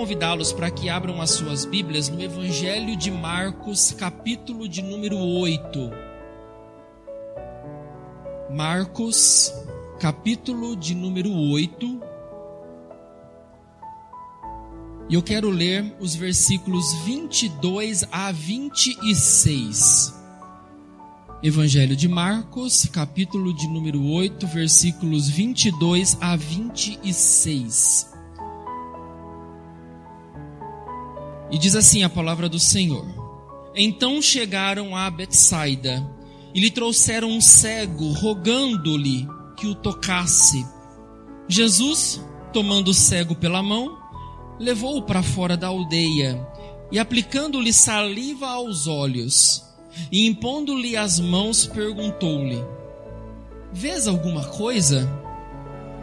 convidá-los para que abram as suas Bíblias no Evangelho de Marcos, capítulo de número 8. Marcos, capítulo de número 8. E eu quero ler os versículos 22 a 26. Evangelho de Marcos, capítulo de número 8, versículos 22 a 26. E diz assim a palavra do Senhor: Então chegaram a Betsaida e lhe trouxeram um cego, rogando-lhe que o tocasse. Jesus, tomando o cego pela mão, levou-o para fora da aldeia e, aplicando-lhe saliva aos olhos, e impondo-lhe as mãos, perguntou-lhe: Vês alguma coisa?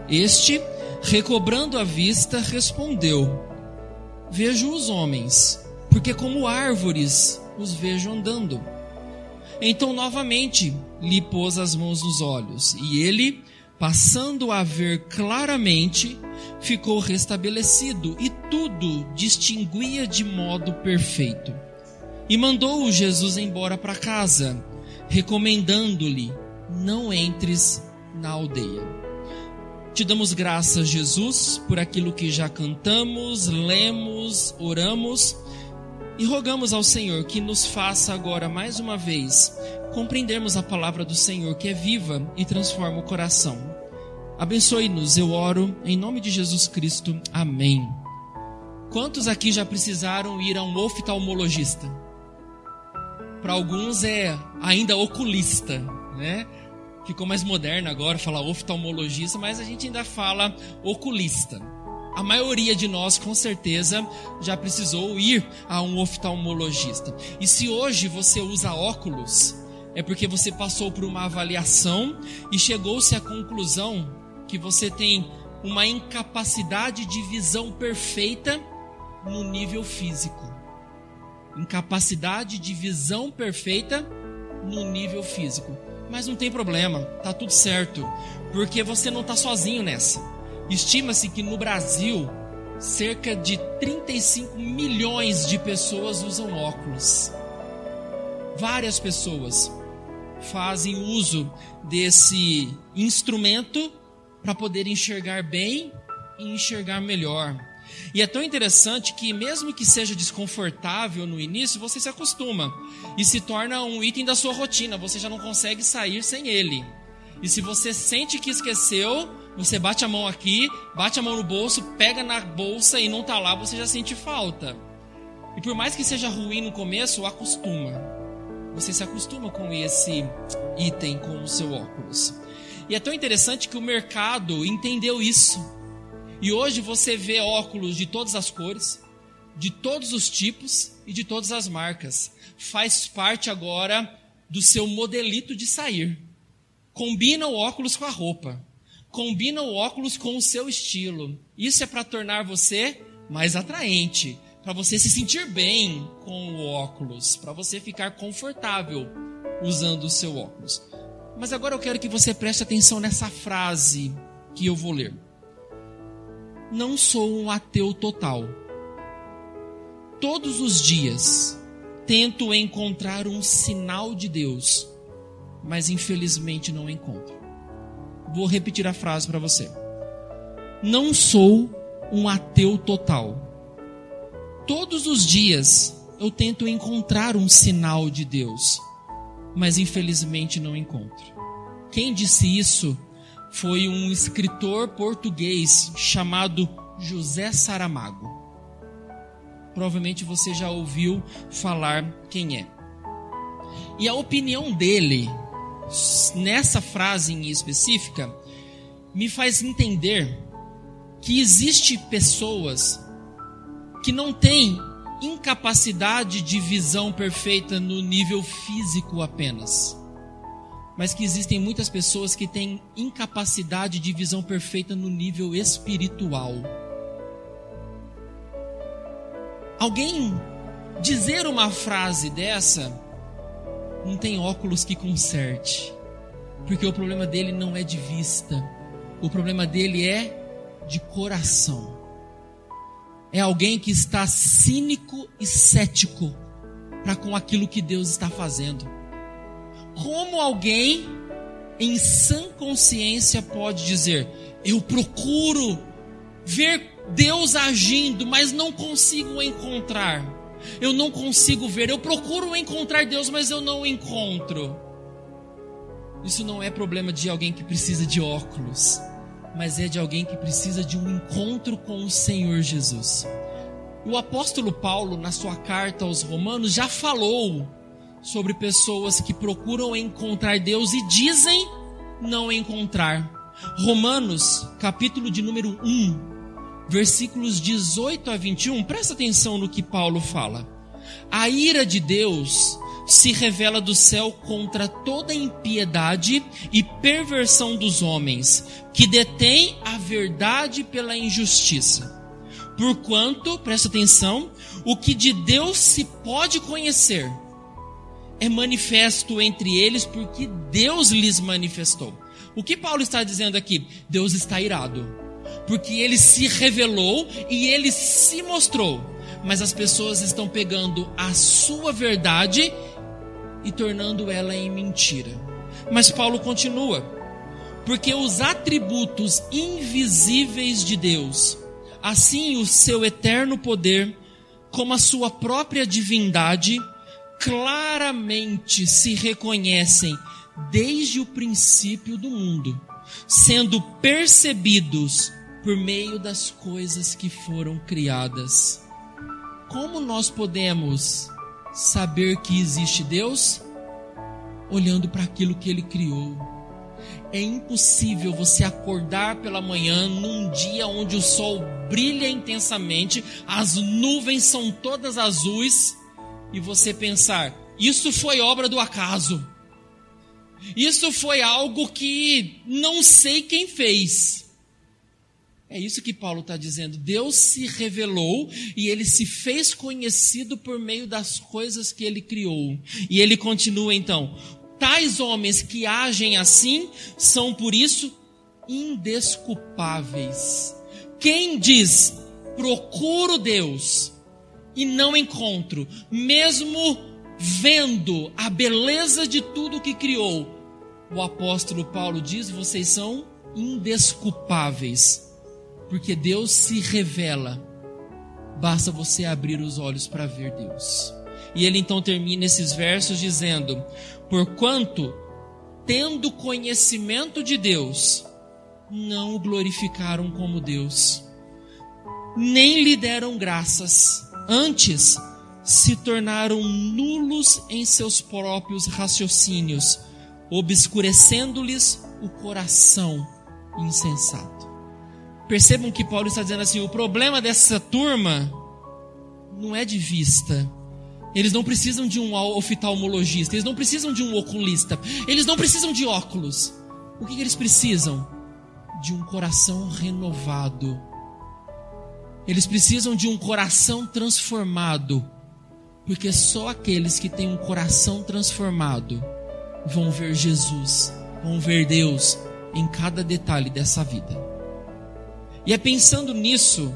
Este, recobrando a vista, respondeu: Vejo os homens, porque como árvores os vejo andando. Então novamente lhe pôs as mãos nos olhos, e ele, passando a ver claramente, ficou restabelecido e tudo distinguia de modo perfeito. E mandou-o Jesus embora para casa, recomendando-lhe: Não entres na aldeia. Te damos graças, Jesus, por aquilo que já cantamos, lemos, oramos e rogamos ao Senhor que nos faça agora mais uma vez compreendermos a palavra do Senhor que é viva e transforma o coração. Abençoe-nos, eu oro, em nome de Jesus Cristo. Amém. Quantos aqui já precisaram ir a um oftalmologista? Para alguns é ainda oculista, né? Ficou mais moderno agora falar oftalmologista, mas a gente ainda fala oculista. A maioria de nós, com certeza, já precisou ir a um oftalmologista. E se hoje você usa óculos, é porque você passou por uma avaliação e chegou-se à conclusão que você tem uma incapacidade de visão perfeita no nível físico. Incapacidade de visão perfeita no nível físico. Mas não tem problema, tá tudo certo, porque você não está sozinho nessa. Estima-se que no Brasil cerca de 35 milhões de pessoas usam óculos. Várias pessoas fazem uso desse instrumento para poder enxergar bem e enxergar melhor. E é tão interessante que, mesmo que seja desconfortável no início, você se acostuma e se torna um item da sua rotina. Você já não consegue sair sem ele. E se você sente que esqueceu, você bate a mão aqui, bate a mão no bolso, pega na bolsa e não está lá, você já sente falta. E por mais que seja ruim no começo, acostuma. Você se acostuma com esse item, com o seu óculos. E é tão interessante que o mercado entendeu isso. E hoje você vê óculos de todas as cores, de todos os tipos e de todas as marcas. Faz parte agora do seu modelito de sair. Combina o óculos com a roupa. Combina o óculos com o seu estilo. Isso é para tornar você mais atraente, para você se sentir bem com o óculos, para você ficar confortável usando o seu óculos. Mas agora eu quero que você preste atenção nessa frase que eu vou ler. Não sou um ateu total. Todos os dias tento encontrar um sinal de Deus, mas infelizmente não encontro. Vou repetir a frase para você. Não sou um ateu total. Todos os dias eu tento encontrar um sinal de Deus, mas infelizmente não encontro. Quem disse isso foi um escritor português chamado José Saramago. Provavelmente você já ouviu falar quem é. E a opinião dele, nessa frase em específica, me faz entender que existe pessoas que não têm incapacidade de visão perfeita no nível físico apenas, mas que existem muitas pessoas que têm incapacidade de visão perfeita no nível espiritual. Alguém dizer uma frase dessa não tem óculos que conserte, porque o problema dele não é de vista, o problema dele é de coração. é alguém que está cínico e cético para com aquilo que Deus está fazendo. Como alguém em sã consciência pode dizer: Eu procuro ver Deus agindo, mas não consigo encontrar. Eu não consigo ver. Eu procuro encontrar Deus, mas eu não encontro. Isso não é problema de alguém que precisa de óculos, mas é de alguém que precisa de um encontro com o Senhor Jesus. O apóstolo Paulo, na sua carta aos Romanos, já falou sobre pessoas que procuram encontrar Deus e dizem não encontrar. Romanos, capítulo de número 1, versículos 18 a 21, presta atenção no que Paulo fala. A ira de Deus se revela do céu contra toda impiedade e perversão dos homens, que detêm a verdade pela injustiça. Porquanto, presta atenção, o que de Deus se pode conhecer é manifesto entre eles, porque Deus lhes manifestou. O que Paulo está dizendo aqui? Deus está irado porque ele se revelou e ele se mostrou. Mas as pessoas estão pegando a sua verdade e tornando ela em mentira. Mas Paulo continua: porque os atributos invisíveis de Deus, assim o seu eterno poder, como a sua própria divindade, claramente se reconhecem desde o princípio do mundo, sendo percebidos por meio das coisas que foram criadas. Como nós podemos saber que existe Deus? Olhando para aquilo que Ele criou. É impossível você acordar pela manhã num dia onde o sol brilha intensamente, as nuvens são todas azuis, e você pensar: isso foi obra do acaso. Isso foi algo que não sei quem fez. É isso que Paulo está dizendo. Deus se revelou e ele se fez conhecido por meio das coisas que ele criou. E ele continua então: tais homens que agem assim são por isso indesculpáveis. Quem diz, procuro Deus e não encontro, mesmo vendo a beleza de tudo que criou, o apóstolo Paulo diz: vocês são indesculpáveis porque Deus se revela. Basta você abrir os olhos para ver Deus. E ele então termina esses versos dizendo: Porquanto, tendo conhecimento de Deus, não o glorificaram como Deus, nem lhe deram graças, antes se tornaram nulos em seus próprios raciocínios, obscurecendo-lhes o coração insensato. Percebam que Paulo está dizendo assim: o problema dessa turma não é de vista. Eles não precisam de um oftalmologista, eles não precisam de um oculista, eles não precisam de óculos. O que, eles precisam? De um coração renovado. Eles precisam de um coração transformado. Porque só aqueles que têm um coração transformado vão ver Jesus, vão ver Deus em cada detalhe dessa vida. E é pensando nisso,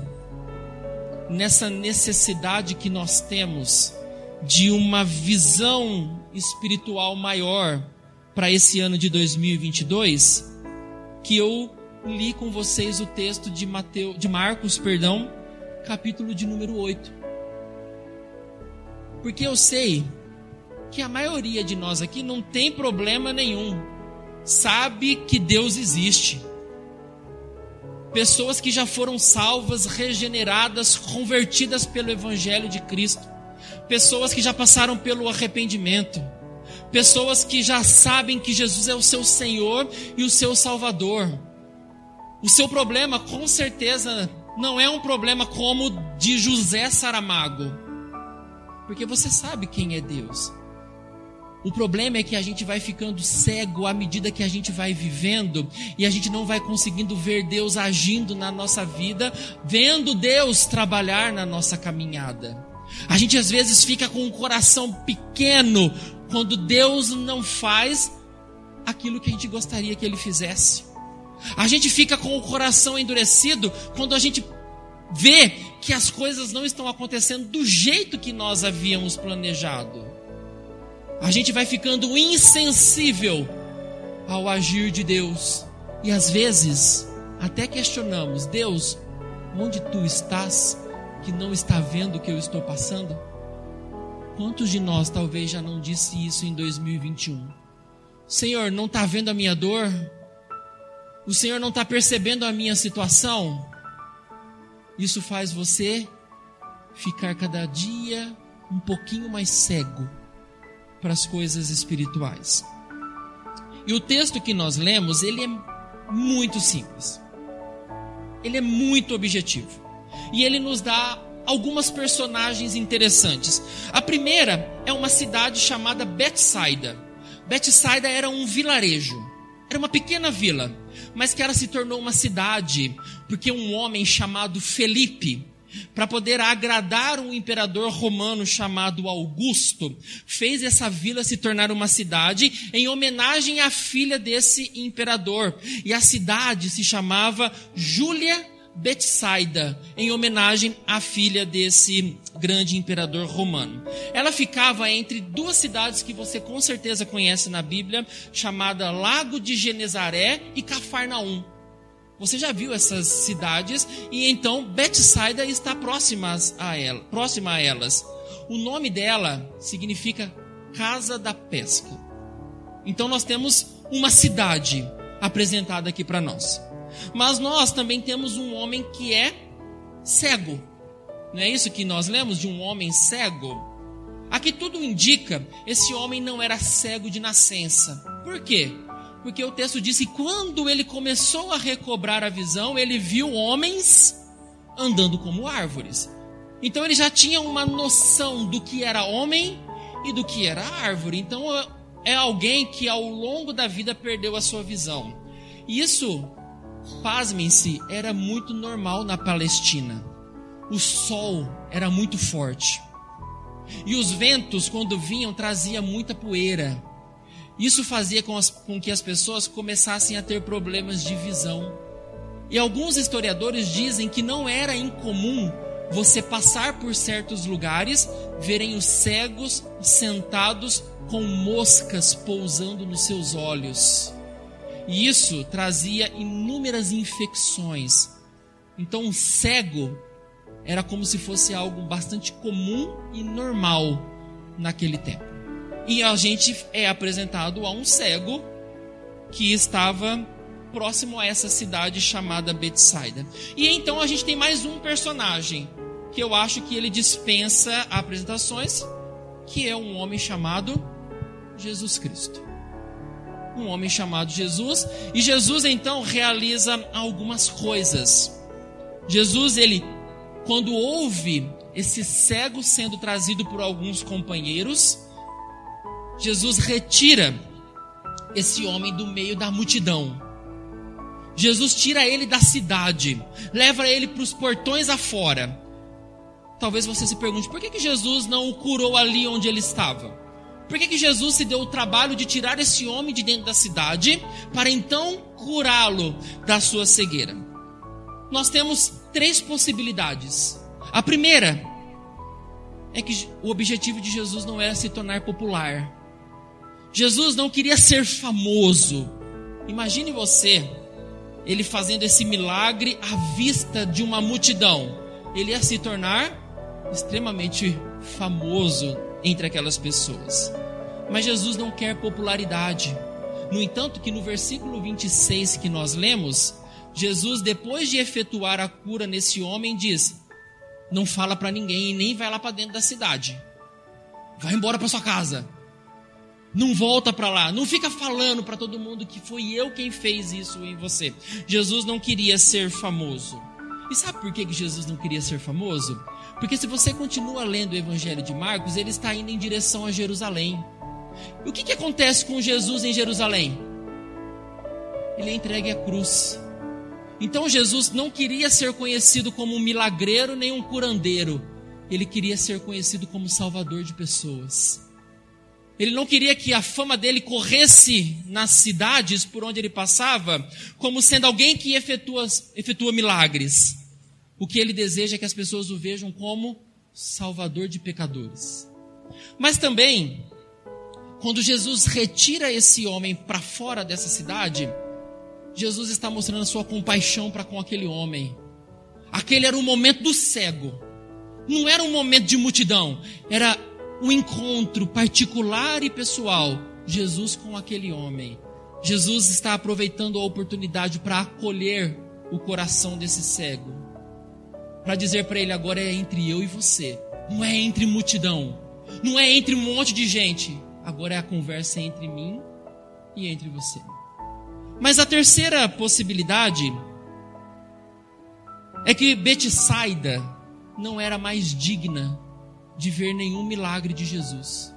nessa necessidade que nós temos de uma visão espiritual maior para esse ano de 2022, que eu li com vocês o texto de Mateus, de Marcos, perdão, capítulo de número 8. Porque eu sei que a maioria de nós aqui não tem problema nenhum. Sabe que Deus existe pessoas que já foram salvas, regeneradas, convertidas pelo Evangelho de Cristo, pessoas que já passaram pelo arrependimento, pessoas que já sabem que Jesus é o seu Senhor e o seu Salvador. O seu problema, com certeza, não é um problema como de José Saramago, porque você sabe quem é Deus. O problema é que a gente vai ficando cego à medida que a gente vai vivendo e a gente não vai conseguindo ver Deus agindo na nossa vida, vendo Deus trabalhar na nossa caminhada. A gente às vezes fica com o coração pequeno quando Deus não faz aquilo que a gente gostaria que Ele fizesse. A gente fica com o coração endurecido quando a gente vê que as coisas não estão acontecendo do jeito que nós havíamos planejado. A gente vai ficando insensível ao agir de Deus. E às vezes, até questionamos: Deus, onde tu estás que não está vendo o que eu estou passando? Quantos de nós talvez já não disse isso em 2021? Senhor, não está vendo a minha dor? O Senhor não está percebendo a minha situação? Isso faz você ficar cada dia um pouquinho mais cego para as coisas espirituais. E o texto que nós lemos, ele é muito simples. Ele é muito objetivo. E ele nos dá algumas personagens interessantes. A primeira é uma cidade chamada Betsaida. Betsaida era um vilarejo. Era uma pequena vila, mas que ela se tornou uma cidade porque um homem chamado Felipe, para poder agradar um imperador romano chamado Augusto, fez essa vila se tornar uma cidade em homenagem à filha desse imperador. E a cidade se chamava Júlia Betsaida, em homenagem à filha desse grande imperador romano. Ela ficava entre duas cidades que você com certeza conhece na Bíblia, chamada Lago de Genezaré e Cafarnaum. Você já viu essas cidades e então Betsaida está próxima a, ela, próxima a elas. O nome dela significa Casa da Pesca. Então nós temos uma cidade apresentada aqui para nós. Mas nós também temos um homem que é cego. Não é isso que nós lemos de um homem cego? Aqui tudo indica, esse homem não era cego de nascença. Por quê? Porque o texto diz que quando ele começou a recobrar a visão, ele viu homens andando como árvores. Então ele já tinha uma noção do que era homem e do que era árvore. Então é alguém que ao longo da vida perdeu a sua visão. Isso, pasmem-se, era muito normal na Palestina. O sol era muito forte. E os ventos, quando vinham, trazia muita poeira. Isso fazia com, as, com que as pessoas começassem a ter problemas de visão. E alguns historiadores dizem que não era incomum você passar por certos lugares, verem os cegos sentados com moscas pousando nos seus olhos. E isso trazia inúmeras infecções. Então, um cego era como se fosse algo bastante comum e normal naquele tempo. E a gente é apresentado a um cego que estava próximo a essa cidade chamada Betsaida. E então a gente tem mais um personagem que eu acho que ele dispensa apresentações, que é um homem chamado Jesus Cristo. Um homem chamado Jesus, e Jesus então realiza algumas coisas. Jesus, ele quando ouve esse cego sendo trazido por alguns companheiros, Jesus retira esse homem do meio da multidão. Jesus tira ele da cidade, leva ele para os portões afora. Talvez você se pergunte: por que, que Jesus não o curou ali onde ele estava? Por que, que Jesus se deu o trabalho de tirar esse homem de dentro da cidade para então curá-lo da sua cegueira? Nós temos três possibilidades. A primeira é que o objetivo de Jesus não era se tornar popular. Jesus não queria ser famoso. Imagine você, ele fazendo esse milagre à vista de uma multidão. Ele ia se tornar extremamente famoso entre aquelas pessoas. Mas Jesus não quer popularidade. No entanto, que no versículo 26 que nós lemos, Jesus, depois de efetuar a cura nesse homem, diz: Não fala para ninguém e nem vai lá para dentro da cidade. Vai embora para sua casa. Não volta para lá, não fica falando para todo mundo que foi eu quem fez isso em você. Jesus não queria ser famoso. E sabe por que Jesus não queria ser famoso? Porque se você continua lendo o Evangelho de Marcos, ele está indo em direção a Jerusalém. E o que, que acontece com Jesus em Jerusalém? Ele é entregue à cruz. Então Jesus não queria ser conhecido como um milagreiro nem um curandeiro. Ele queria ser conhecido como salvador de pessoas. Ele não queria que a fama dele corresse nas cidades por onde ele passava, como sendo alguém que efetua, efetua milagres. O que ele deseja é que as pessoas o vejam como salvador de pecadores. Mas também, quando Jesus retira esse homem para fora dessa cidade, Jesus está mostrando a sua compaixão para com aquele homem. Aquele era o momento do cego. Não era um momento de multidão, era um encontro particular e pessoal. Jesus com aquele homem. Jesus está aproveitando a oportunidade para acolher o coração desse cego. Para dizer para ele agora é entre eu e você. Não é entre multidão. Não é entre um monte de gente. Agora é a conversa entre mim e entre você. Mas a terceira possibilidade é que Betsaida não era mais digna de ver nenhum milagre de Jesus.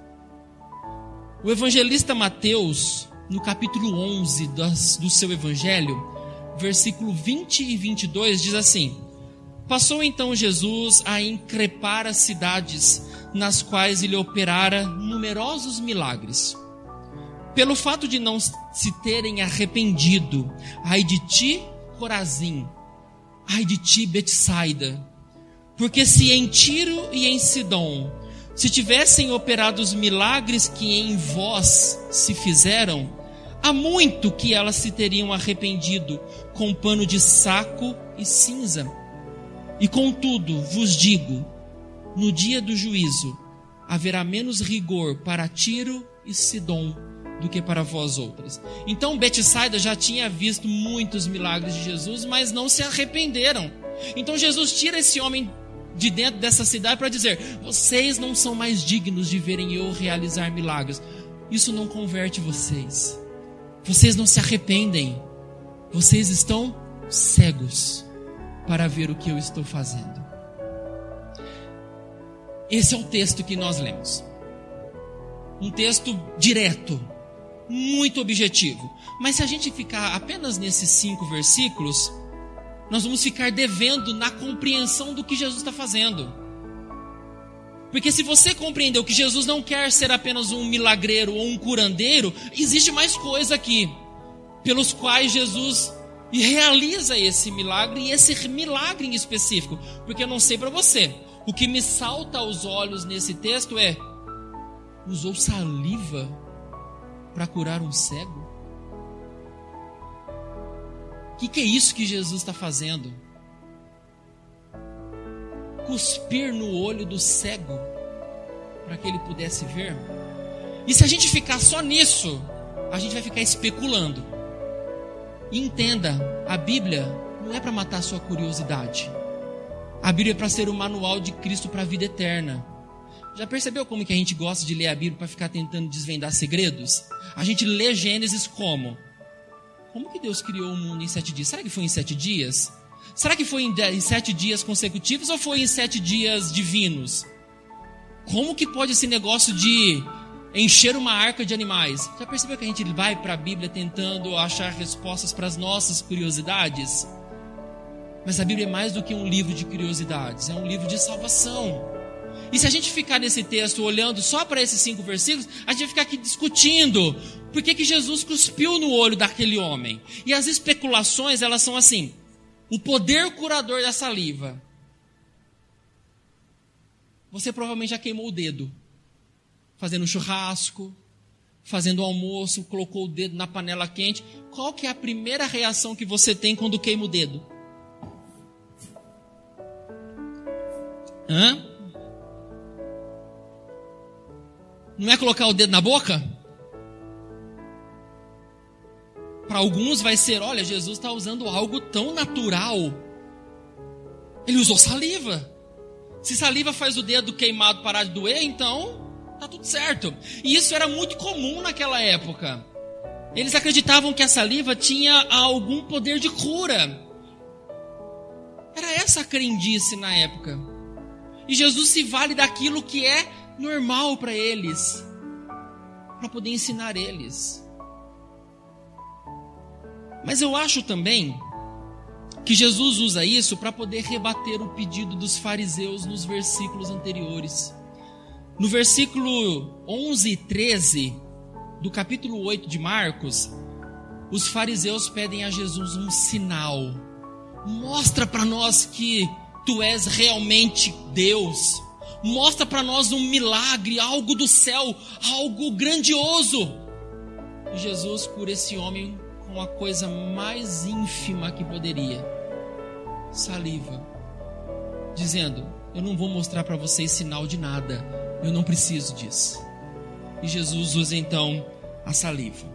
O evangelista Mateus, no capítulo 11 do seu evangelho, versículo 20 e 22, diz assim: Passou então Jesus a increpar as cidades nas quais ele operara numerosos milagres. Pelo fato de não se terem arrependido, ai de ti, Corazim, ai de ti, Betsaida, porque se em Tiro e em Sidom se tivessem operado os milagres que em vós se fizeram, há muito que elas se teriam arrependido com pano de saco e cinza. E contudo, vos digo, no dia do juízo haverá menos rigor para Tiro e Sidom do que para vós outras. Então Betsaida já tinha visto muitos milagres de Jesus, mas não se arrependeram. Então Jesus tira esse homem de dentro dessa cidade para dizer: vocês não são mais dignos de verem eu realizar milagres. Isso não converte vocês. Vocês não se arrependem. Vocês estão cegos para ver o que eu estou fazendo. Esse é o texto que nós lemos. Um texto direto, muito objetivo. Mas se a gente ficar apenas nesses cinco versículos, nós vamos ficar devendo na compreensão do que Jesus está fazendo. Porque se você compreendeu que Jesus não quer ser apenas um milagreiro ou um curandeiro, existe mais coisa aqui, pelos quais Jesus realiza esse milagre e esse milagre em específico. Porque eu não sei para você, o que me salta aos olhos nesse texto é: usou saliva para curar um cego? O que, que é isso que Jesus está fazendo? Cuspir no olho do cego para que ele pudesse ver. E se a gente ficar só nisso, a gente vai ficar especulando. E entenda, a Bíblia não é para matar sua curiosidade. A Bíblia é para ser o manual de Cristo para a vida eterna. Já percebeu como que a gente gosta de ler a Bíblia para ficar tentando desvendar segredos? A gente lê Gênesis como? Como que Deus criou o mundo em sete dias? Será que foi em sete dias? Será que foi em, em sete dias consecutivos ou foi em sete dias divinos? Como que pode esse negócio de encher uma arca de animais? Já percebeu que a gente vai para a Bíblia tentando achar respostas para as nossas curiosidades? Mas a Bíblia é mais do que um livro de curiosidades, é um livro de salvação. E se a gente ficar nesse texto olhando só para esses cinco versículos, a gente vai ficar aqui discutindo por que, que Jesus cuspiu no olho daquele homem. E as especulações, elas são assim: o poder curador da saliva. Você provavelmente já queimou o dedo, fazendo churrasco, fazendo almoço, colocou o dedo na panela quente. Qual que é a primeira reação que você tem quando queima o dedo? Hã? Não é colocar o dedo na boca? Para alguns vai ser, olha, Jesus está usando algo tão natural. Ele usou saliva. Se saliva faz o dedo queimado parar de doer, então tá tudo certo. E isso era muito comum naquela época. Eles acreditavam que a saliva tinha algum poder de cura. Era essa a crendice na época. E Jesus se vale daquilo que é normal para eles, para poder ensinar eles. Mas eu acho também que Jesus usa isso para poder rebater o pedido dos fariseus nos versículos anteriores. No versículo 11 e 13 do capítulo 8 de Marcos, os fariseus pedem a Jesus um sinal. Mostra para nós que tu és realmente Deus. Mostra para nós um milagre, algo do céu, algo grandioso. E Jesus cura esse homem com a coisa mais ínfima que poderia: saliva, dizendo: Eu não vou mostrar para vocês sinal de nada, eu não preciso disso. E Jesus usa então a saliva.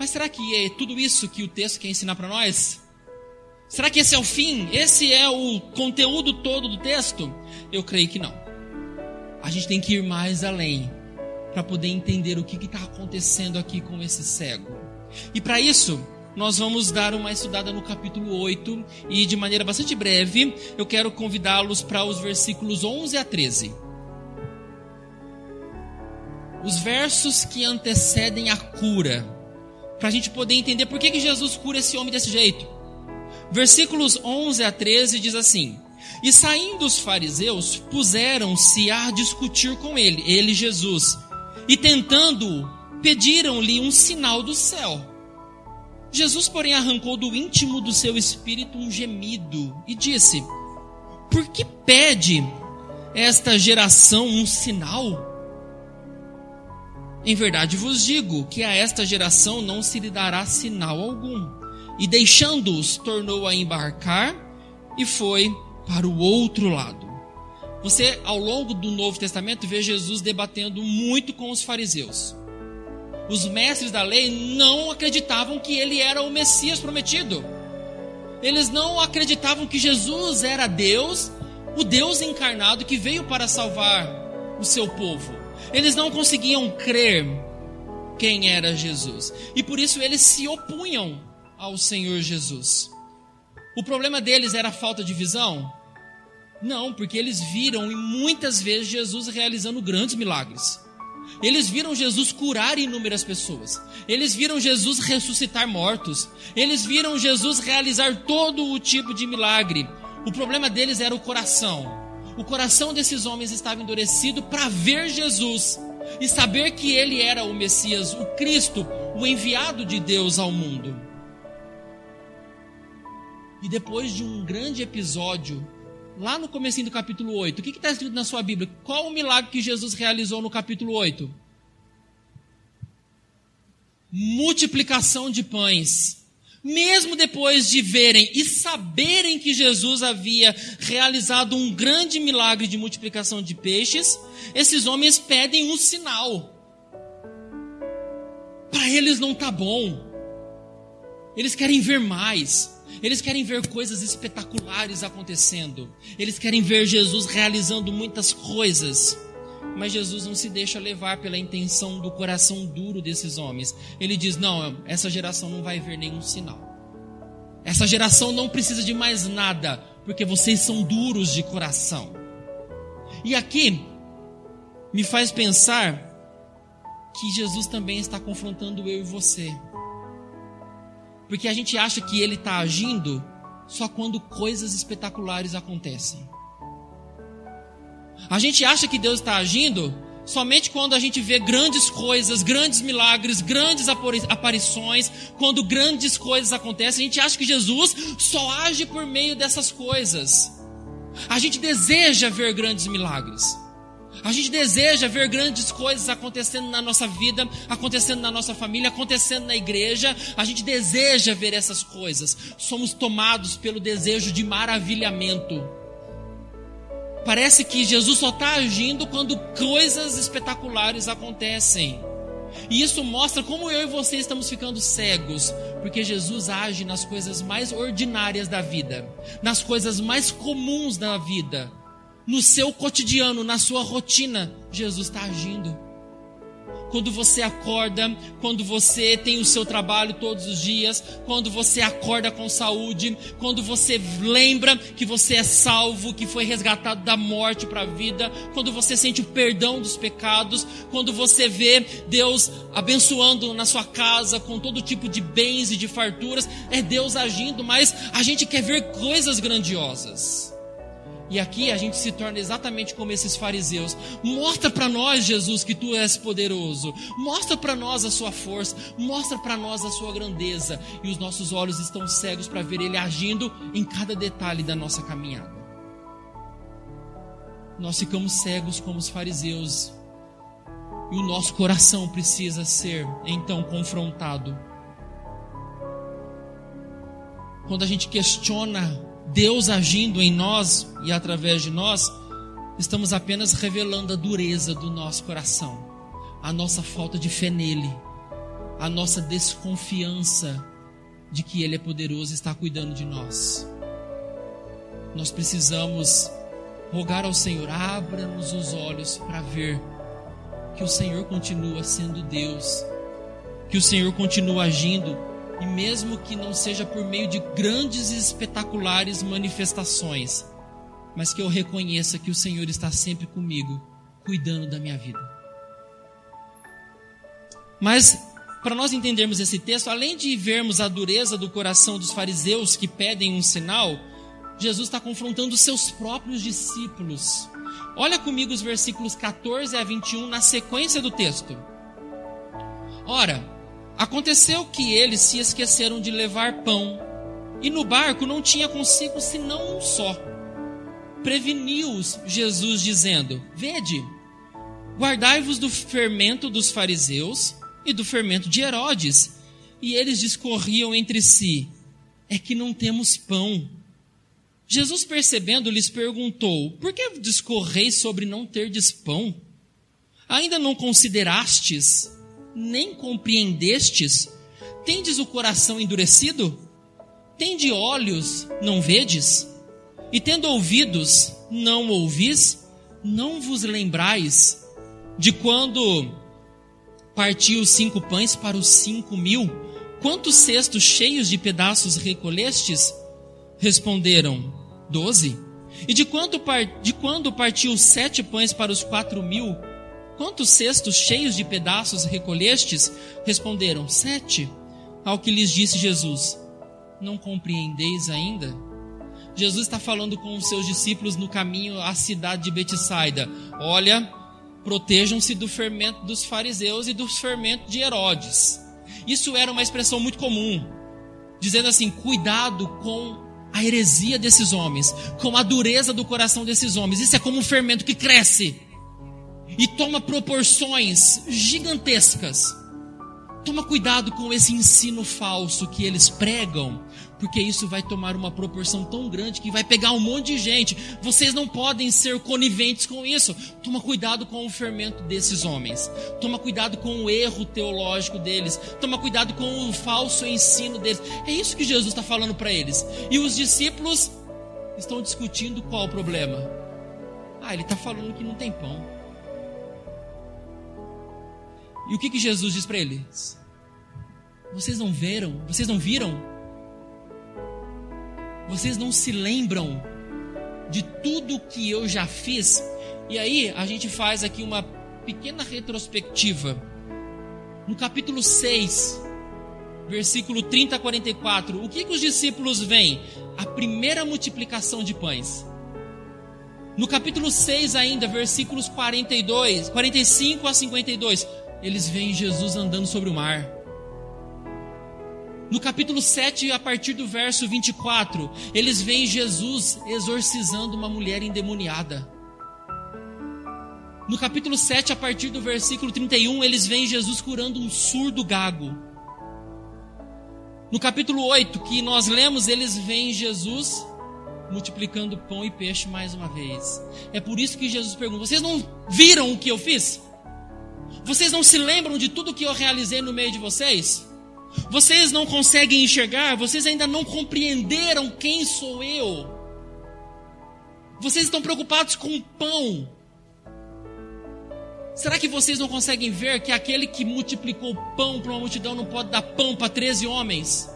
Mas será que é tudo isso que o texto quer ensinar para nós? Será que esse é o fim? Esse é o conteúdo todo do texto? Eu creio que não. A gente tem que ir mais além para poder entender o que está acontecendo aqui com esse cego. E para isso, nós vamos dar uma estudada no capítulo 8 e de maneira bastante breve, eu quero convidá-los para os versículos 11 a 13. Os versos que antecedem a cura, para a gente poder entender por que, que Jesus cura esse homem desse jeito. Versículos 11 a 13 diz assim: E saindo os fariseus, puseram-se a discutir com ele, ele Jesus, e tentando, pediram-lhe um sinal do céu. Jesus, porém, arrancou do íntimo do seu espírito um gemido e disse: Por que pede esta geração um sinal? Em verdade vos digo que a esta geração não se lhe dará sinal algum e deixando-os, tornou a embarcar e foi para o outro lado. Você, ao longo do Novo Testamento, vê Jesus debatendo muito com os fariseus. Os mestres da lei não acreditavam que ele era o Messias prometido. Eles não acreditavam que Jesus era Deus, o Deus encarnado que veio para salvar o seu povo. Eles não conseguiam crer quem era Jesus. E por isso eles se opunham ao Senhor Jesus. O problema deles era a falta de visão? Não, porque eles viram e muitas vezes Jesus realizando grandes milagres. Eles viram Jesus curar inúmeras pessoas. Eles viram Jesus ressuscitar mortos. Eles viram Jesus realizar todo o tipo de milagre. O problema deles era o coração. O coração desses homens estava endurecido para ver Jesus e saber que ele era o Messias, o Cristo, o enviado de Deus ao mundo. E depois de um grande episódio, lá no comecinho do capítulo 8, o que está escrito na sua Bíblia? Qual o milagre que Jesus realizou no capítulo 8? Multiplicação de pães. Mesmo depois de verem e saberem que Jesus havia realizado um grande milagre de multiplicação de peixes, esses homens pedem um sinal. Para eles não está bom. Eles querem ver mais. Eles querem ver coisas espetaculares acontecendo. Eles querem ver Jesus realizando muitas coisas. Mas Jesus não se deixa levar pela intenção do coração duro desses homens. Ele diz: Não, essa geração não vai ver nenhum sinal. Essa geração não precisa de mais nada, porque vocês são duros de coração. E aqui me faz pensar que Jesus também está confrontando eu e você. Porque a gente acha que ele está agindo só quando coisas espetaculares acontecem. A gente acha que Deus está agindo somente quando a gente vê grandes coisas, grandes milagres, grandes aparições, quando grandes coisas acontecem. A gente acha que Jesus só age por meio dessas coisas. A gente deseja ver grandes milagres. A gente deseja ver grandes coisas acontecendo na nossa vida, acontecendo na nossa família, acontecendo na igreja. A gente deseja ver essas coisas. Somos tomados pelo desejo de maravilhamento. Parece que Jesus só está agindo quando coisas espetaculares acontecem. E isso mostra como eu e você estamos ficando cegos, porque Jesus age nas coisas mais ordinárias da vida, nas coisas mais comuns da vida no seu cotidiano, na sua rotina, Jesus está agindo. Quando você acorda, quando você tem o seu trabalho todos os dias, quando você acorda com saúde, quando você lembra que você é salvo, que foi resgatado da morte para a vida, quando você sente o perdão dos pecados, quando você vê Deus abençoando na sua casa com todo tipo de bens e de farturas, é Deus agindo, mas a gente quer ver coisas grandiosas. E aqui a gente se torna exatamente como esses fariseus. Mostra para nós, Jesus, que tu és poderoso. Mostra para nós a sua força. Mostra para nós a sua grandeza. E os nossos olhos estão cegos para ver ele agindo em cada detalhe da nossa caminhada. nós ficamos cegos como os fariseus. E o nosso coração precisa ser então confrontado. Quando a gente questiona Deus agindo em nós e através de nós, estamos apenas revelando a dureza do nosso coração, a nossa falta de fé nele, a nossa desconfiança de que Ele é poderoso e está cuidando de nós. Nós precisamos rogar ao Senhor, abra-nos os olhos para ver que o Senhor continua sendo Deus, que o Senhor continua agindo, e mesmo que não seja por meio de grandes e espetaculares manifestações, mas que eu reconheça que o Senhor está sempre comigo, cuidando da minha vida. Mas, para nós entendermos esse texto, além de vermos a dureza do coração dos fariseus que pedem um sinal, Jesus está confrontando seus próprios discípulos. Olha comigo os versículos 14 a 21 na sequência do texto. Ora, aconteceu que eles se esqueceram de levar pão, e no barco não tinha consigo senão um só. Preveniu-os Jesus, dizendo: Vede, guardai-vos do fermento dos fariseus e do fermento de Herodes. E eles discorriam entre si: É que não temos pão. Jesus, percebendo, lhes perguntou: Por que discorreis sobre não terdes pão? Ainda não considerastes, nem compreendestes? Tendes o coração endurecido? Tende olhos, não vedes? E tendo ouvidos, não ouvis? Não vos lembrais de quando partiu os cinco pães para os cinco mil? Quantos cestos cheios de pedaços recolhestes? Responderam: Doze. E de, quanto, de quando partiu sete pães para os quatro mil, quantos cestos cheios de pedaços recolhestes? Responderam, sete. Ao que lhes disse Jesus, não compreendeis ainda? Jesus está falando com os seus discípulos no caminho à cidade de Betsaida. Olha, protejam-se do fermento dos fariseus e do fermento de Herodes. Isso era uma expressão muito comum, dizendo assim: cuidado com a heresia desses homens, com a dureza do coração desses homens. Isso é como um fermento que cresce e toma proporções gigantescas. Toma cuidado com esse ensino falso que eles pregam, porque isso vai tomar uma proporção tão grande que vai pegar um monte de gente. Vocês não podem ser coniventes com isso. Toma cuidado com o fermento desses homens. Toma cuidado com o erro teológico deles. Toma cuidado com o falso ensino deles. É isso que Jesus está falando para eles. E os discípulos estão discutindo qual o problema. Ah, ele está falando que não tem pão. E o que, que Jesus diz para eles? Vocês não viram? Vocês não viram vocês não se lembram de tudo que eu já fiz? E aí a gente faz aqui uma pequena retrospectiva. No capítulo 6, versículo 30 a 44, o que, que os discípulos veem? A primeira multiplicação de pães. No capítulo 6 ainda, versículos 42, 45 a 52, eles veem Jesus andando sobre o mar. No capítulo 7, a partir do verso 24, eles veem Jesus exorcizando uma mulher endemoniada. No capítulo 7, a partir do versículo 31, eles veem Jesus curando um surdo gago. No capítulo 8, que nós lemos, eles veem Jesus multiplicando pão e peixe mais uma vez. É por isso que Jesus pergunta: Vocês não viram o que eu fiz? Vocês não se lembram de tudo que eu realizei no meio de vocês? Vocês não conseguem enxergar, vocês ainda não compreenderam quem sou eu. Vocês estão preocupados com o pão. Será que vocês não conseguem ver que aquele que multiplicou pão para uma multidão não pode dar pão para 13 homens?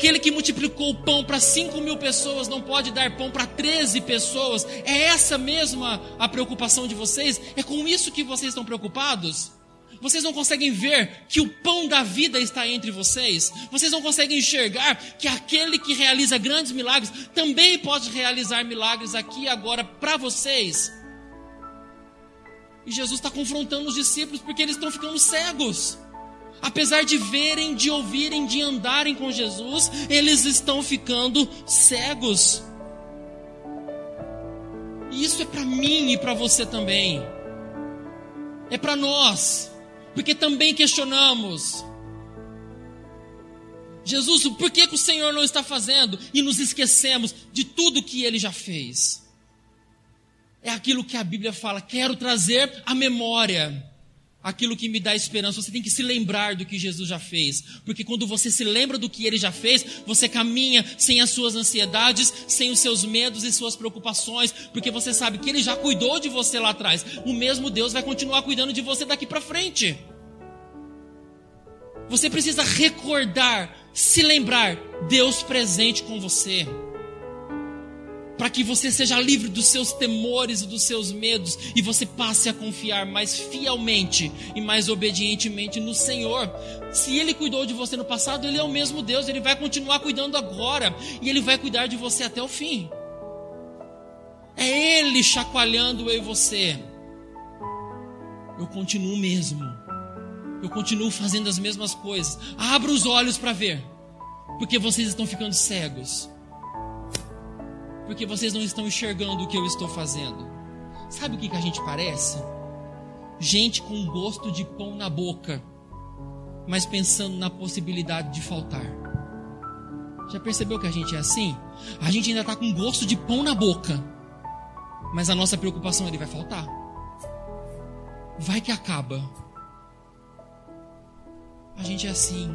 Aquele que multiplicou o pão para 5 mil pessoas não pode dar pão para 13 pessoas. É essa mesma a preocupação de vocês? É com isso que vocês estão preocupados? Vocês não conseguem ver que o pão da vida está entre vocês? Vocês não conseguem enxergar que aquele que realiza grandes milagres também pode realizar milagres aqui e agora para vocês? E Jesus está confrontando os discípulos porque eles estão ficando cegos. Apesar de verem, de ouvirem, de andarem com Jesus, eles estão ficando cegos. E isso é para mim e para você também. É para nós, porque também questionamos. Jesus, por que, que o Senhor não está fazendo? E nos esquecemos de tudo que ele já fez. É aquilo que a Bíblia fala, quero trazer à memória aquilo que me dá esperança. Você tem que se lembrar do que Jesus já fez. Porque quando você se lembra do que ele já fez, você caminha sem as suas ansiedades, sem os seus medos e suas preocupações, porque você sabe que ele já cuidou de você lá atrás. O mesmo Deus vai continuar cuidando de você daqui para frente. Você precisa recordar, se lembrar, Deus presente com você para que você seja livre dos seus temores e dos seus medos e você passe a confiar mais fielmente e mais obedientemente no Senhor. Se Ele cuidou de você no passado, Ele é o mesmo Deus, Ele vai continuar cuidando agora e Ele vai cuidar de você até o fim. É Ele chacoalhando eu e você. Eu continuo mesmo. Eu continuo fazendo as mesmas coisas. Abra os olhos para ver, porque vocês estão ficando cegos porque vocês não estão enxergando o que eu estou fazendo. Sabe o que, que a gente parece? Gente com gosto de pão na boca, mas pensando na possibilidade de faltar. Já percebeu que a gente é assim? A gente ainda está com gosto de pão na boca, mas a nossa preocupação é ele vai faltar. Vai que acaba. A gente é assim.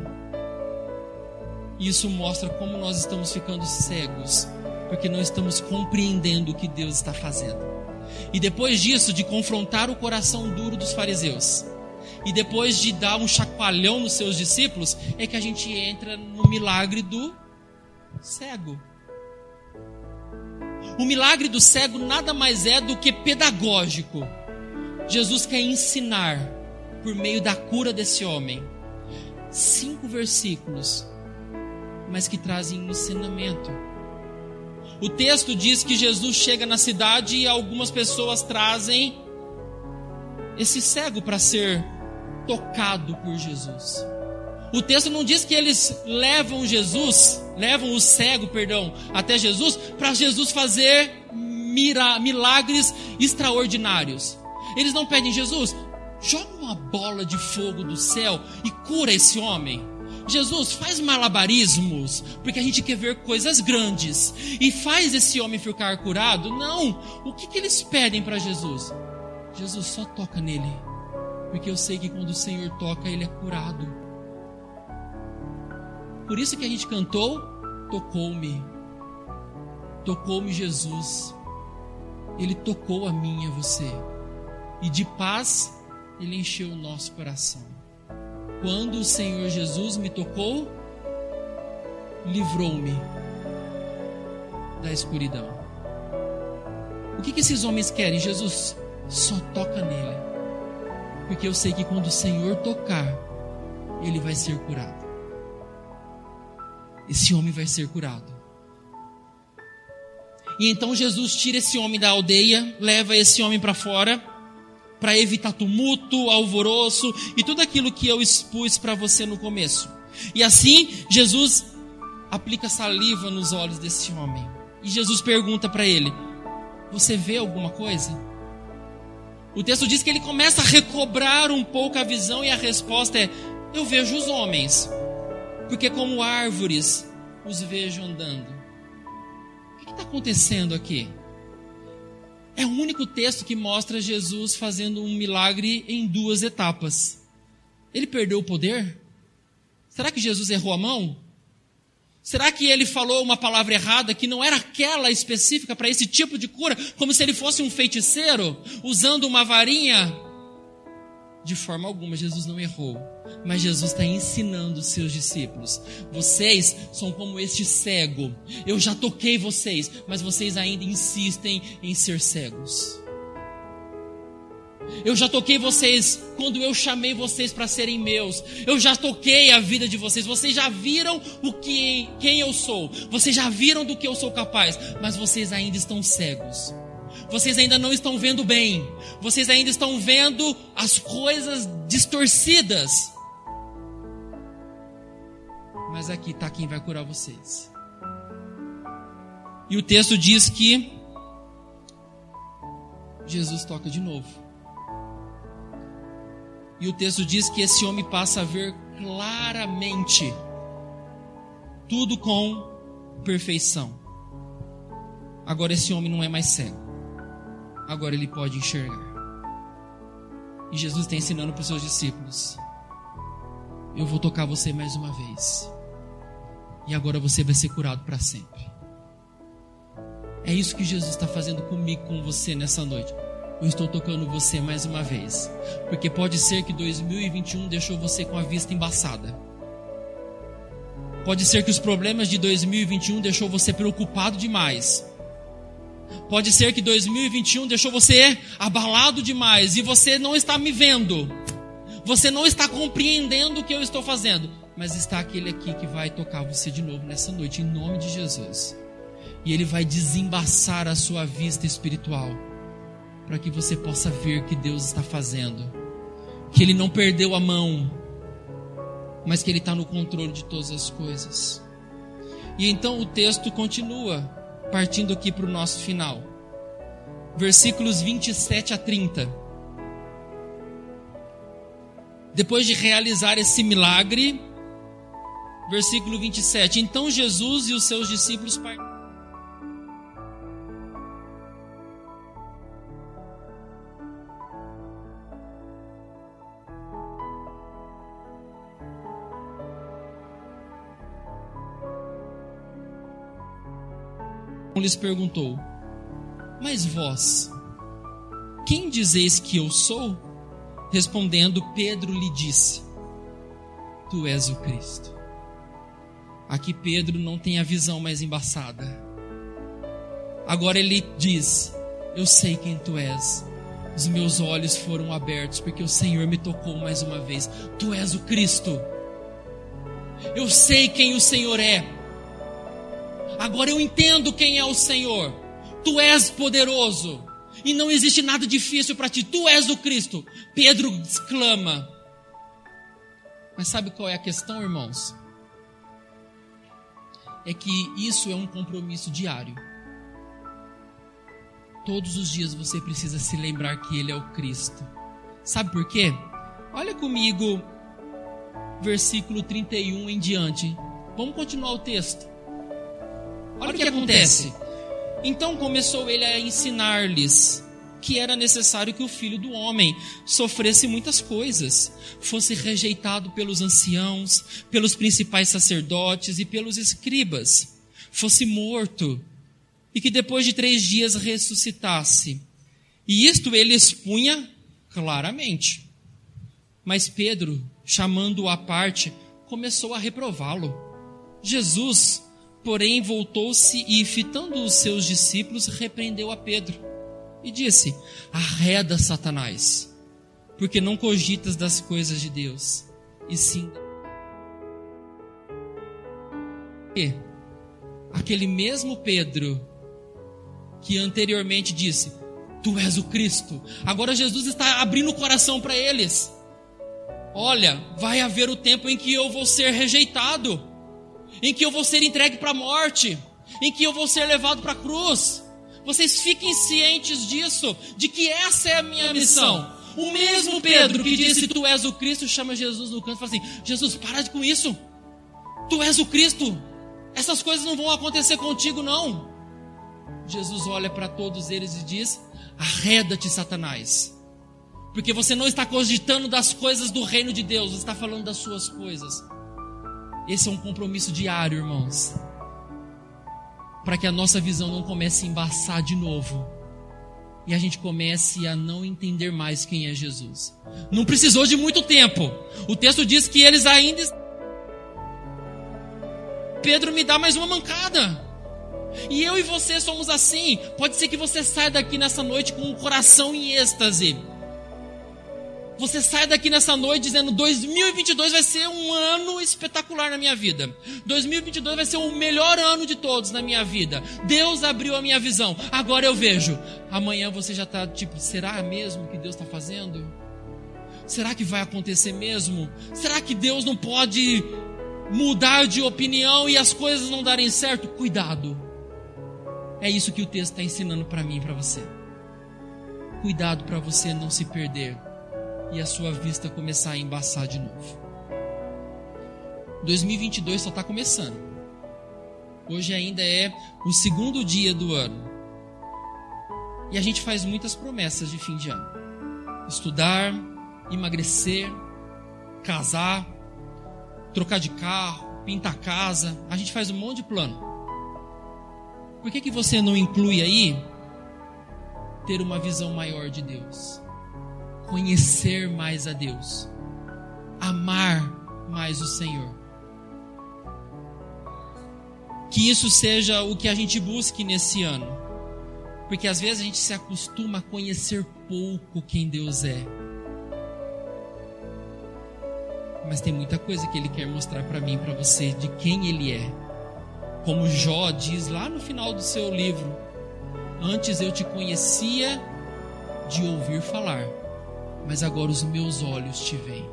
Isso mostra como nós estamos ficando cegos porque não estamos compreendendo o que Deus está fazendo. E depois disso, de confrontar o coração duro dos fariseus, e depois de dar um chacoalhão nos seus discípulos, é que a gente entra no milagre do cego. O milagre do cego nada mais é do que pedagógico. Jesus quer ensinar por meio da cura desse homem. Cinco versículos, mas que trazem um ensinamento. O texto diz que Jesus chega na cidade e algumas pessoas trazem esse cego para ser tocado por Jesus. O texto não diz que eles levam Jesus, levam o cego, perdão, até Jesus, para Jesus fazer milagres extraordinários. Eles não pedem, Jesus, joga uma bola de fogo do céu e cura esse homem. Jesus, faz malabarismos, porque a gente quer ver coisas grandes. E faz esse homem ficar curado? Não. O que, que eles pedem para Jesus? Jesus, só toca nele. Porque eu sei que quando o Senhor toca, ele é curado. Por isso que a gente cantou, tocou-me. Tocou-me Jesus. Ele tocou a mim e a você. E de paz, ele encheu o nosso coração. Quando o Senhor Jesus me tocou, livrou-me da escuridão. O que, que esses homens querem? Jesus só toca nele. Porque eu sei que quando o Senhor tocar, ele vai ser curado. Esse homem vai ser curado. E então Jesus tira esse homem da aldeia, leva esse homem para fora para evitar tumulto, alvoroço e tudo aquilo que eu expus para você no começo. E assim, Jesus aplica saliva nos olhos desse homem. E Jesus pergunta para ele: Você vê alguma coisa? O texto diz que ele começa a recobrar um pouco a visão, e a resposta é: Eu vejo os homens, porque como árvores os vejo andando. O que está acontecendo aqui? É o único texto que mostra Jesus fazendo um milagre em duas etapas. Ele perdeu o poder? Será que Jesus errou a mão? Será que ele falou uma palavra errada que não era aquela específica para esse tipo de cura, como se ele fosse um feiticeiro usando uma varinha? De forma alguma, Jesus não errou. Mas Jesus está ensinando os seus discípulos. Vocês são como este cego. Eu já toquei vocês, mas vocês ainda insistem em ser cegos. Eu já toquei vocês quando eu chamei vocês para serem meus. Eu já toquei a vida de vocês. Vocês já viram o que quem eu sou. Vocês já viram do que eu sou capaz, mas vocês ainda estão cegos vocês ainda não estão vendo bem, vocês ainda estão vendo as coisas distorcidas. Mas aqui está quem vai curar vocês. E o texto diz que Jesus toca de novo. E o texto diz que esse homem passa a ver claramente tudo com perfeição. Agora esse homem não é mais cego. Agora ele pode enxergar. E Jesus está ensinando para os seus discípulos: Eu vou tocar você mais uma vez. E agora você vai ser curado para sempre. É isso que Jesus está fazendo comigo, com você nessa noite. Eu estou tocando você mais uma vez. Porque pode ser que 2021 deixou você com a vista embaçada. Pode ser que os problemas de 2021 deixou você preocupado demais. Pode ser que 2021 deixou você abalado demais e você não está me vendo. Você não está compreendendo o que eu estou fazendo. Mas está aquele aqui que vai tocar você de novo nessa noite, em nome de Jesus e Ele vai desembaçar a sua vista espiritual, para que você possa ver que Deus está fazendo, que Ele não perdeu a mão, mas que Ele está no controle de todas as coisas. E então o texto continua, partindo aqui para o nosso final, versículos 27 a 30. Depois de realizar esse milagre, versículo 27. Então Jesus e os seus discípulos partiram. Lhes perguntou: Mas vós, quem dizeis que eu sou? Respondendo, Pedro lhe disse: Tu és o Cristo. Aqui Pedro não tem a visão mais embaçada. Agora ele diz: Eu sei quem tu és. Os meus olhos foram abertos porque o Senhor me tocou mais uma vez. Tu és o Cristo. Eu sei quem o Senhor é. Agora eu entendo quem é o Senhor. Tu és poderoso. E não existe nada difícil para ti. Tu és o Cristo. Pedro exclama. Mas sabe qual é a questão, irmãos? É que isso é um compromisso diário. Todos os dias você precisa se lembrar que Ele é o Cristo. Sabe por quê? Olha comigo, versículo 31 em diante. Vamos continuar o texto. Olha o que acontece. Então começou ele a ensinar-lhes que era necessário que o filho do homem sofresse muitas coisas, fosse rejeitado pelos anciãos, pelos principais sacerdotes e pelos escribas, fosse morto e que depois de três dias ressuscitasse. E isto ele expunha claramente. Mas Pedro, chamando-o à parte, começou a reprová-lo. Jesus, Porém, voltou-se e, fitando os seus discípulos, repreendeu a Pedro e disse: Arreda, Satanás, porque não cogitas das coisas de Deus, e sim. E aquele mesmo Pedro que anteriormente disse: Tu és o Cristo. Agora Jesus está abrindo o coração para eles. Olha, vai haver o tempo em que eu vou ser rejeitado em que eu vou ser entregue para a morte, em que eu vou ser levado para a cruz. Vocês fiquem cientes disso, de que essa é a minha missão. O mesmo Pedro que disse: Tu és o Cristo, chama Jesus no canto e fala assim: Jesus, para com isso. Tu és o Cristo. Essas coisas não vão acontecer contigo, não. Jesus olha para todos eles e diz: Arreda-te, Satanás. Porque você não está cogitando das coisas do reino de Deus, você está falando das suas coisas. Esse é um compromisso diário, irmãos. Para que a nossa visão não comece a embaçar de novo. E a gente comece a não entender mais quem é Jesus. Não precisou de muito tempo. O texto diz que eles ainda. Pedro me dá mais uma mancada. E eu e você somos assim. Pode ser que você saia daqui nessa noite com o coração em êxtase você sai daqui nessa noite dizendo: 2022 vai ser um ano espetacular na minha vida. 2022 vai ser o melhor ano de todos na minha vida. Deus abriu a minha visão. Agora eu vejo. Amanhã você já está tipo: será mesmo que Deus está fazendo? Será que vai acontecer mesmo? Será que Deus não pode mudar de opinião e as coisas não darem certo? Cuidado. É isso que o texto está ensinando para mim e para você. cuidado para você não se perder e a sua vista começar a embaçar de novo. 2022 só está começando. Hoje ainda é o segundo dia do ano. E a gente faz muitas promessas de fim de ano: estudar, emagrecer, casar, trocar de carro, pintar casa. A gente faz um monte de plano. Por que, que você não inclui aí ter uma visão maior de Deus? Conhecer mais a Deus, amar mais o Senhor. Que isso seja o que a gente busque nesse ano. Porque às vezes a gente se acostuma a conhecer pouco quem Deus é. Mas tem muita coisa que ele quer mostrar para mim, para você, de quem ele é. Como Jó diz lá no final do seu livro: Antes eu te conhecia de ouvir falar, mas agora os meus olhos te veem.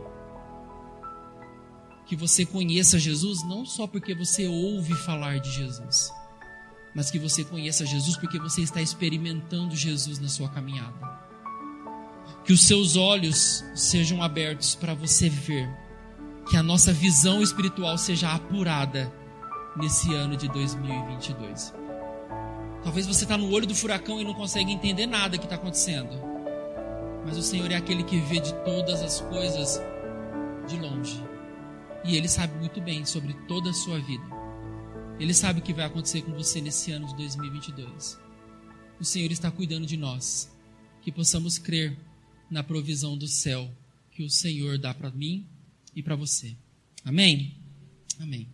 Que você conheça Jesus não só porque você ouve falar de Jesus, mas que você conheça Jesus porque você está experimentando Jesus na sua caminhada. Que os seus olhos sejam abertos para você ver, que a nossa visão espiritual seja apurada nesse ano de 2022. Talvez você está no olho do furacão e não consegue entender nada que está acontecendo. Mas o Senhor é aquele que vê de todas as coisas de longe. E Ele sabe muito bem sobre toda a sua vida. Ele sabe o que vai acontecer com você nesse ano de 2022. O Senhor está cuidando de nós. Que possamos crer na provisão do céu que o Senhor dá para mim e para você. Amém? Amém.